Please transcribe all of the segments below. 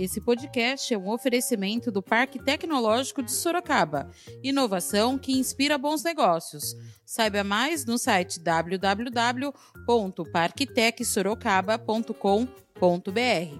Esse podcast é um oferecimento do Parque Tecnológico de Sorocaba. Inovação que inspira bons negócios. Saiba mais no site www.parktecsorocaba.com.br.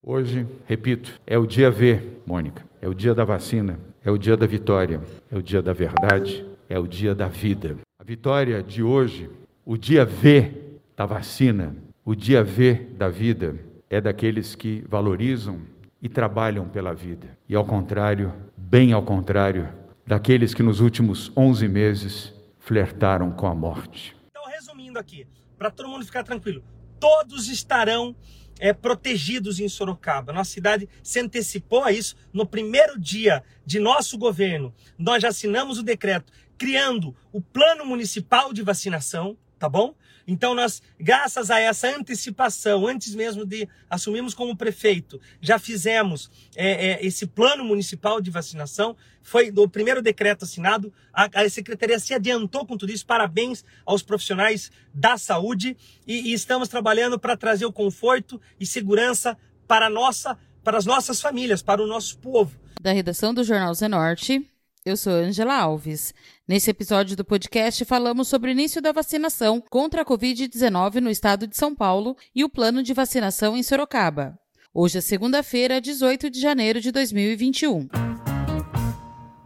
Hoje, repito, é o dia V, Mônica. É o dia da vacina, é o dia da vitória, é o dia da verdade, é o dia da vida. A vitória de hoje, o dia V da vacina, o dia V da vida, é daqueles que valorizam e trabalham pela vida. E ao contrário, bem ao contrário, daqueles que nos últimos 11 meses flertaram com a morte. Então, resumindo aqui, para todo mundo ficar tranquilo, todos estarão é, protegidos em Sorocaba. Nossa cidade se antecipou a isso no primeiro dia de nosso governo. Nós já assinamos o decreto criando o plano municipal de vacinação, tá bom? Então nós, graças a essa antecipação, antes mesmo de assumirmos como prefeito, já fizemos é, é, esse plano municipal de vacinação. Foi o primeiro decreto assinado. A, a, secretaria se adiantou com tudo isso. Parabéns aos profissionais da saúde e, e estamos trabalhando para trazer o conforto e segurança para nossa, para as nossas famílias, para o nosso povo. Da redação do Jornal Zenorte, eu sou Angela Alves. Nesse episódio do podcast, falamos sobre o início da vacinação contra a Covid-19 no estado de São Paulo e o plano de vacinação em Sorocaba. Hoje é segunda-feira, 18 de janeiro de 2021.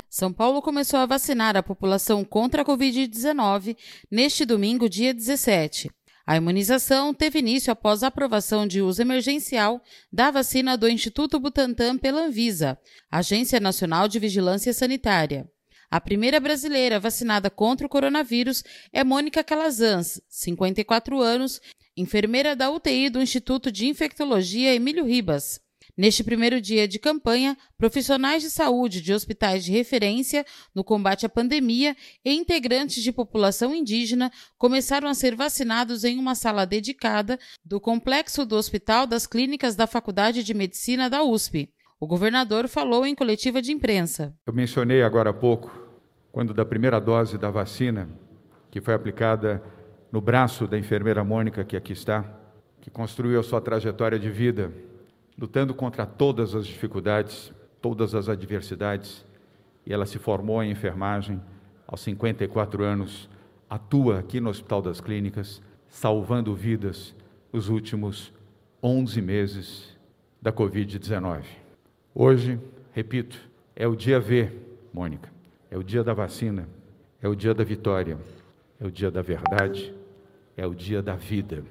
São Paulo começou a vacinar a população contra a Covid-19 neste domingo, dia 17. A imunização teve início após a aprovação de uso emergencial da vacina do Instituto Butantan pela Anvisa, Agência Nacional de Vigilância Sanitária. A primeira brasileira vacinada contra o coronavírus é Mônica Calazans, 54 anos, enfermeira da UTI do Instituto de Infectologia Emílio Ribas. Neste primeiro dia de campanha, profissionais de saúde de hospitais de referência no combate à pandemia e integrantes de população indígena começaram a ser vacinados em uma sala dedicada do complexo do Hospital das Clínicas da Faculdade de Medicina da USP. O governador falou em coletiva de imprensa. Eu mencionei agora há pouco, quando da primeira dose da vacina, que foi aplicada no braço da enfermeira Mônica, que aqui está, que construiu a sua trajetória de vida lutando contra todas as dificuldades, todas as adversidades, e ela se formou em enfermagem aos 54 anos, atua aqui no Hospital das Clínicas, salvando vidas nos últimos 11 meses da Covid-19. Hoje, repito, é o dia V, Mônica, é o dia da vacina, é o dia da vitória, é o dia da verdade, é o dia da vida.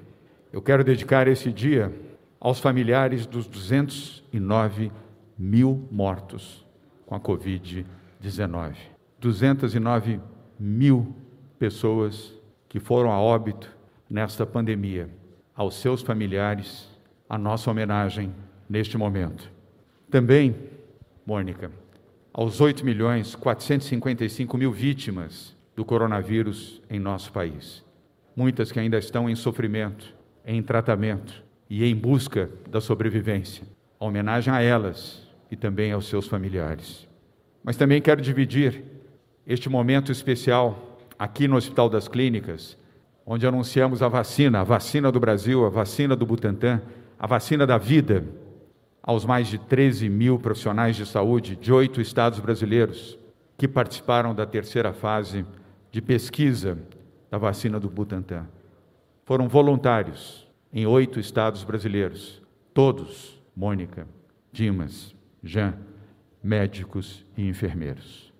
Eu quero dedicar esse dia aos familiares dos 209 mil mortos com a Covid-19. 209 mil pessoas que foram a óbito nesta pandemia. Aos seus familiares, a nossa homenagem neste momento. Também, Mônica, aos 8 milhões 455 mil vítimas do coronavírus em nosso país. Muitas que ainda estão em sofrimento, em tratamento, e em busca da sobrevivência. A homenagem a elas e também aos seus familiares. Mas também quero dividir este momento especial aqui no Hospital das Clínicas, onde anunciamos a vacina, a vacina do Brasil, a vacina do Butantan, a vacina da vida, aos mais de 13 mil profissionais de saúde de oito estados brasileiros que participaram da terceira fase de pesquisa da vacina do Butantan. Foram voluntários, em oito estados brasileiros. Todos, Mônica, Dimas, Jean, médicos e enfermeiros.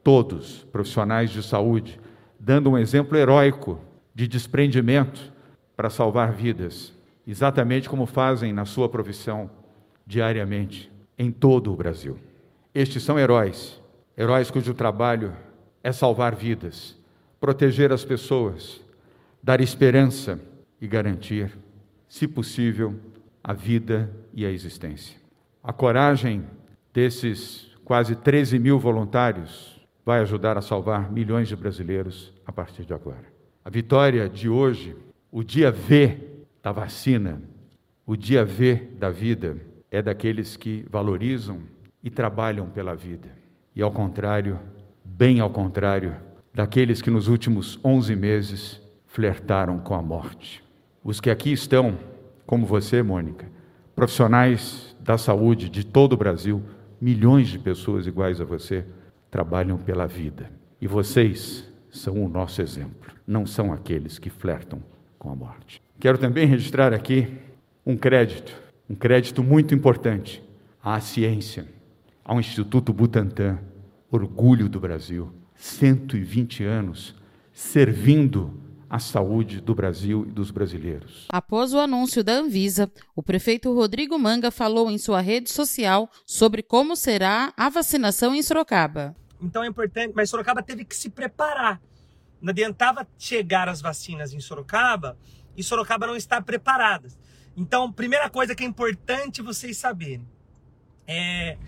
Todos profissionais de saúde, dando um exemplo heróico de desprendimento para salvar vidas, exatamente como fazem na sua profissão diariamente em todo o Brasil. Estes são heróis, heróis cujo trabalho é salvar vidas, proteger as pessoas, dar esperança e garantir se possível, a vida e a existência. A coragem desses quase 13 mil voluntários vai ajudar a salvar milhões de brasileiros a partir de agora. A vitória de hoje, o dia V da vacina, o dia V da vida, é daqueles que valorizam e trabalham pela vida. E ao contrário, bem ao contrário, daqueles que nos últimos 11 meses flertaram com a morte. Os que aqui estão como você, Mônica, profissionais da saúde de todo o Brasil, milhões de pessoas iguais a você, trabalham pela vida. E vocês são o nosso exemplo, não são aqueles que flertam com a morte. Quero também registrar aqui um crédito, um crédito muito importante à ciência, ao Instituto Butantan, orgulho do Brasil, 120 anos servindo a saúde do Brasil e dos brasileiros. Após o anúncio da Anvisa, o prefeito Rodrigo Manga falou em sua rede social sobre como será a vacinação em Sorocaba. Então é importante, mas Sorocaba teve que se preparar. Não adiantava chegar as vacinas em Sorocaba e Sorocaba não está preparada. Então, primeira coisa que é importante vocês saberem é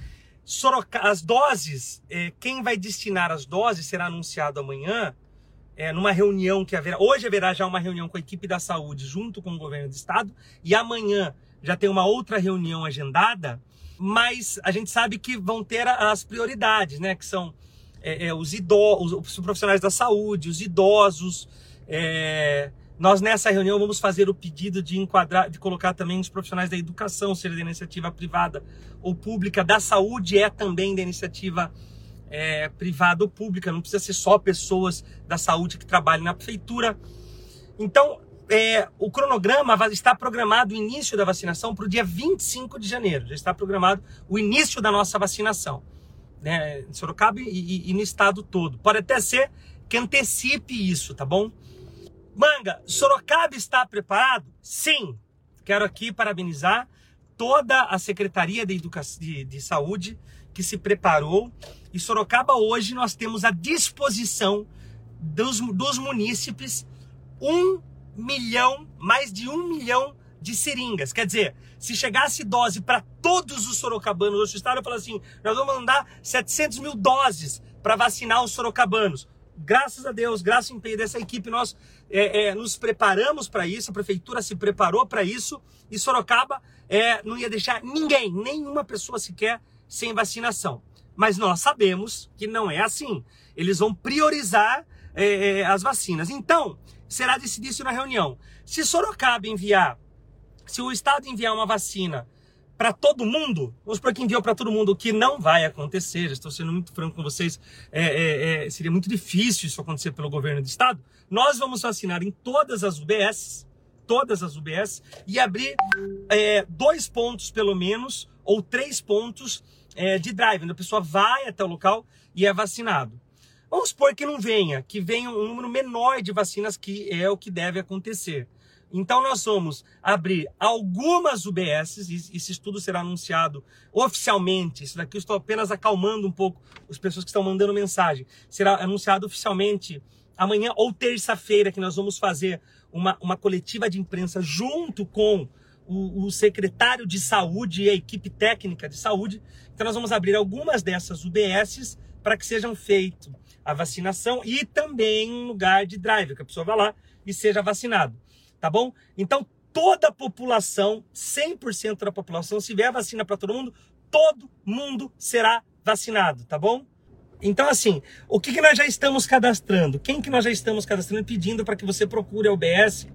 Sorocaba, as doses, é, quem vai destinar as doses será anunciado amanhã é, numa reunião que haverá. Hoje haverá já uma reunião com a equipe da saúde junto com o governo do estado e amanhã já tem uma outra reunião agendada, mas a gente sabe que vão ter as prioridades, né? Que são é, é, os idosos, os profissionais da saúde, os idosos. É, nós nessa reunião vamos fazer o pedido de enquadrar, de colocar também os profissionais da educação, seja da iniciativa privada ou pública, da saúde é também da iniciativa é, privada ou pública, não precisa ser só pessoas da saúde que trabalham na prefeitura. Então, é, o cronograma está programado o início da vacinação para o dia 25 de janeiro. Já está programado o início da nossa vacinação. Né, em Sorocaba e, e, e no estado todo. Pode até ser que antecipe isso, tá bom? Manga, Sorocaba está preparado? Sim. Quero aqui parabenizar toda a Secretaria de, Educação, de, de Saúde que se preparou. E Sorocaba hoje nós temos à disposição dos, dos munícipes um milhão, mais de um milhão de seringas. Quer dizer, se chegasse dose para todos os sorocabanos do estado, eu falo assim, nós vamos mandar 700 mil doses para vacinar os sorocabanos graças a Deus, graças ao empenho dessa equipe, nós é, é, nos preparamos para isso, a prefeitura se preparou para isso e Sorocaba é, não ia deixar ninguém, nenhuma pessoa sequer, sem vacinação. Mas nós sabemos que não é assim. Eles vão priorizar é, é as vacinas. Então, será decidido isso na reunião. Se Sorocaba enviar, se o Estado enviar uma vacina para todo mundo, vamos supor que enviou para todo mundo, o que não vai acontecer, estou sendo muito franco com vocês, é, é, é, seria muito difícil isso acontecer pelo governo do estado. Nós vamos vacinar em todas as UBS, todas as UBS, e abrir é, dois pontos pelo menos, ou três pontos é, de drive, onde a pessoa vai até o local e é vacinado. Vamos supor que não venha, que venha um número menor de vacinas, que é o que deve acontecer. Então nós vamos abrir algumas UBSs, e esse estudo será anunciado oficialmente. Isso daqui eu estou apenas acalmando um pouco as pessoas que estão mandando mensagem. Será anunciado oficialmente amanhã ou terça-feira, que nós vamos fazer uma, uma coletiva de imprensa junto com o, o, secretário de saúde e a equipe técnica de saúde. Então nós vamos abrir algumas dessas UBSs para que sejam feito a vacinação e também um lugar de drive, que a pessoa vá lá e seja vacinado tá bom? Então, toda a população, 100% da população, se vier vacina para todo mundo, todo mundo será vacinado, tá bom? Então, assim, o que, que nós já estamos cadastrando? Quem que nós já estamos cadastrando pedindo para que você procure a UBS?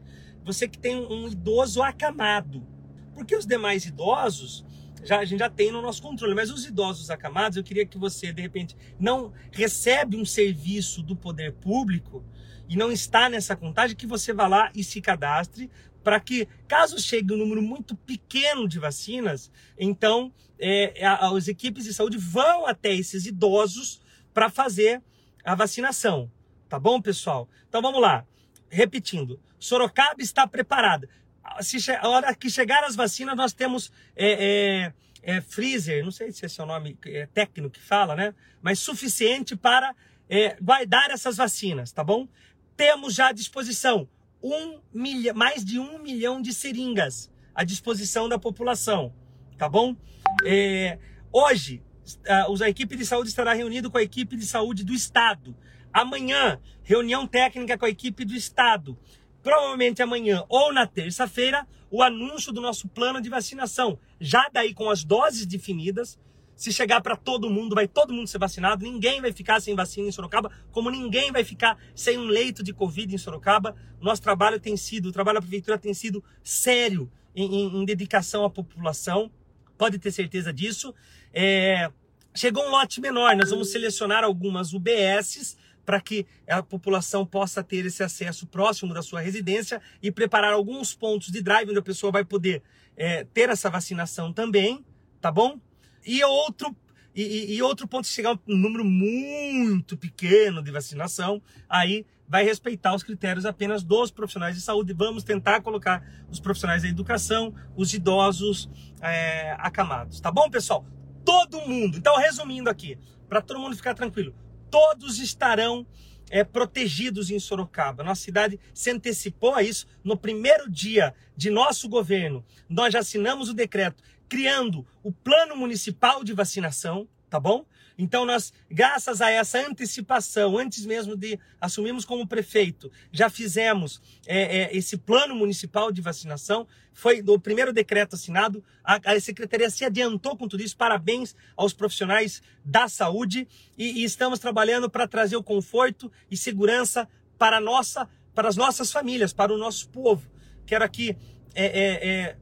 Você que tem um idoso acamado. Porque os demais idosos, já, a gente já tem no nosso controle, mas os idosos acamados, eu queria que você, de repente, não recebe um serviço do poder público e não está nessa contagem, que você vá lá e se cadastre para que, caso chegue um número muito pequeno de vacinas, então é, as equipes de saúde vão até esses idosos para fazer a vacinação. Tá bom, pessoal? Então vamos lá. Repetindo, Sorocaba está preparada. Se a hora que chegar as vacinas, nós temos é, é, é, freezer, não sei se esse é o nome é, técnico que fala, né? Mas suficiente para é, guardar essas vacinas, tá bom? temos já à disposição um milha, mais de um milhão de seringas à disposição da população, tá bom? É, hoje, a, equipe de saúde estará reunido com a equipe de saúde do Estado. Amanhã, reunião técnica com a equipe do Estado. Provavelmente amanhã ou na terça-feira, o anúncio do nosso plano de vacinação. Já daí com as doses definidas, se chegar para todo mundo, vai todo mundo ser vacinado, ninguém vai ficar sem vacina em Sorocaba, como ninguém vai ficar sem um leito de Covid em Sorocaba. Nosso trabalho tem sido, o trabalho da prefeitura tem sido sério em, em, em dedicação à população, pode ter certeza disso. É, chegou um lote menor, nós vamos selecionar algumas UBSs para que a população possa ter esse acesso próximo da sua residência e preparar alguns pontos de drive onde a pessoa vai poder é, ter essa vacinação também, tá bom? E outro e, e, outro ponto, se chegar um número muito pequeno de vacinação, aí vai respeitar os critérios apenas dos profissionais de saúde. Vamos tentar colocar os profissionais da educação, os idosos é, acamados. Tá bom, pessoal? Todo mundo. Então, resumindo aqui, para todo mundo ficar tranquilo, todos estarão é, protegidos em Sorocaba. Nossa cidade se antecipou a isso. No primeiro dia de nosso governo, nós já assinamos o decreto criando o plano municipal de vacinação, tá bom? Então nós, graças a essa antecipação, antes mesmo de assumirmos como prefeito, já fizemos é, é, esse plano municipal de vacinação. Foi o primeiro decreto assinado. A, a, secretaria se adiantou com tudo isso. Parabéns aos profissionais da saúde e, e estamos trabalhando para trazer o conforto e segurança para nossa, para as nossas famílias, para o nosso povo. Quero aqui é, é, é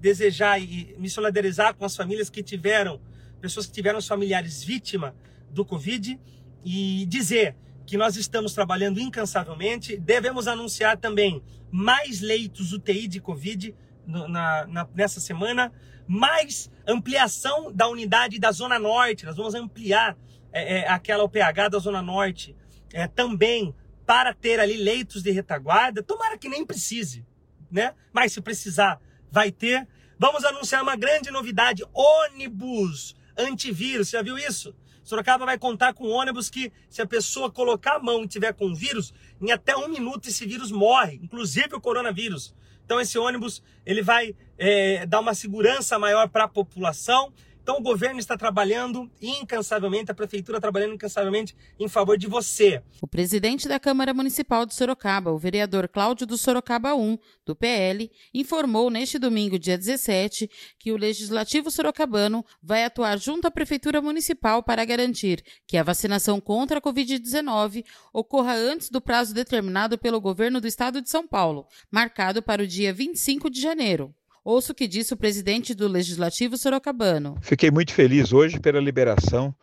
desejar e me solidarizar com as famílias que tiveram, pessoas que tiveram familiares vítima do Covid e dizer que nós estamos trabalhando incansavelmente. Devemos anunciar também mais leitos UTI de Covid na, na, nessa semana, mais ampliação da unidade da Zona Norte. Nós vamos ampliar é, é, aquela OPH da Zona Norte é, também para ter ali leitos de retaguarda. Tomara que nem precise, né? Mas se precisar, vai ter. Vamos anunciar uma grande novidade: ônibus antivírus. Você já viu isso? Sorocaba vai contar com ônibus que, se a pessoa colocar a mão e tiver com vírus, em até um minuto esse vírus morre, inclusive o coronavírus. Então esse ônibus ele vai é, dar uma segurança maior para a população então o governo está trabalhando incansavelmente, a prefeitura trabalhando incansavelmente em favor de você. O presidente da Câmara Municipal de Sorocaba, o vereador Cláudio do Sorocaba 1, do PL, informou neste domingo, dia 17, que o Legislativo Sorocabano vai atuar junto à Prefeitura Municipal para garantir que a vacinação contra a Covid-19 ocorra antes do prazo determinado pelo governo do Estado de São Paulo, marcado para o dia 25 de janeiro. Ouça o que disse o presidente do Legislativo Sorocabano. Fiquei muito feliz hoje pela liberação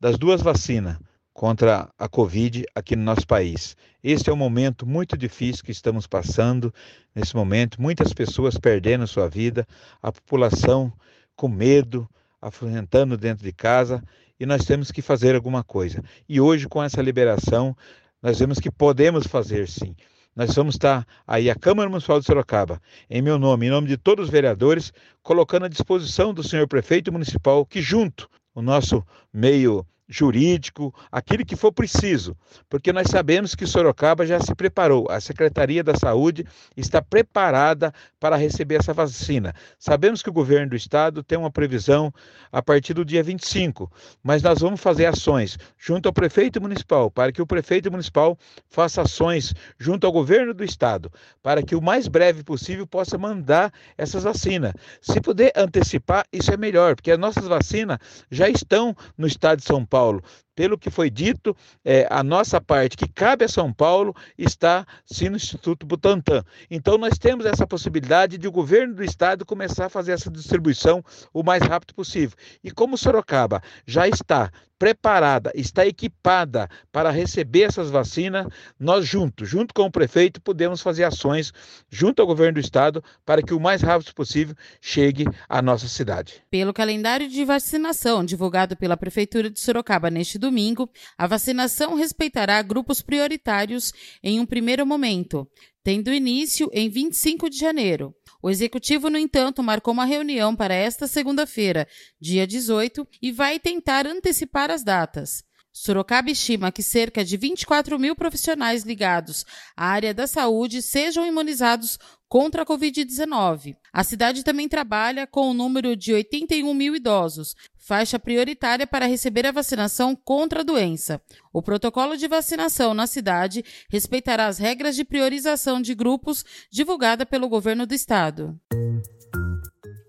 das duas vacinas contra a Covid aqui no nosso país. Este é um momento muito difícil que estamos passando. Nesse momento, muitas pessoas perdendo sua vida, a população com medo, afrontando dentro de casa, e nós temos que fazer alguma coisa. E hoje, com essa liberação, nós vemos que podemos fazer sim. Nós vamos estar aí, a Câmara Municipal de Sorocaba, em meu nome, em nome de todos os vereadores, colocando à disposição do senhor prefeito municipal que, junto, o nosso meio jurídico, aquilo que for preciso, porque nós sabemos que Sorocaba já se preparou, a Secretaria da Saúde está preparada para receber essa vacina. Sabemos que o governo do estado tem uma previsão a partir do dia 25, mas nós vamos fazer ações junto ao prefeito municipal, para que o prefeito municipal faça ações junto ao governo do estado, para que o mais breve possível possa mandar essas vacinas. Se puder antecipar, isso é melhor, porque as nossas vacinas já estão no estado de São Paulo Paulo. Pelo que foi dito, é, a nossa parte que cabe a São Paulo está sim no Instituto Butantan. Então, nós temos essa possibilidade de o governo do estado começar a fazer essa distribuição o mais rápido possível. E como Sorocaba já está preparada, está equipada para receber essas vacinas, nós juntos, junto com o prefeito, podemos fazer ações junto ao governo do estado para que o mais rápido possível chegue à nossa cidade. Pelo calendário de vacinação divulgado pela prefeitura de Sorocaba neste domingo, a vacinação respeitará grupos prioritários em um primeiro momento, tendo início em 25 de janeiro. O executivo, no entanto, marcou uma reunião para esta segunda-feira, dia 18, e vai tentar antecipar as datas. Sorocaba estima que cerca de 24 mil profissionais ligados à área da saúde sejam imunizados contra a Covid-19. A cidade também trabalha com o número de 81 mil idosos, faixa prioritária para receber a vacinação contra a doença. O protocolo de vacinação na cidade respeitará as regras de priorização de grupos divulgada pelo governo do estado.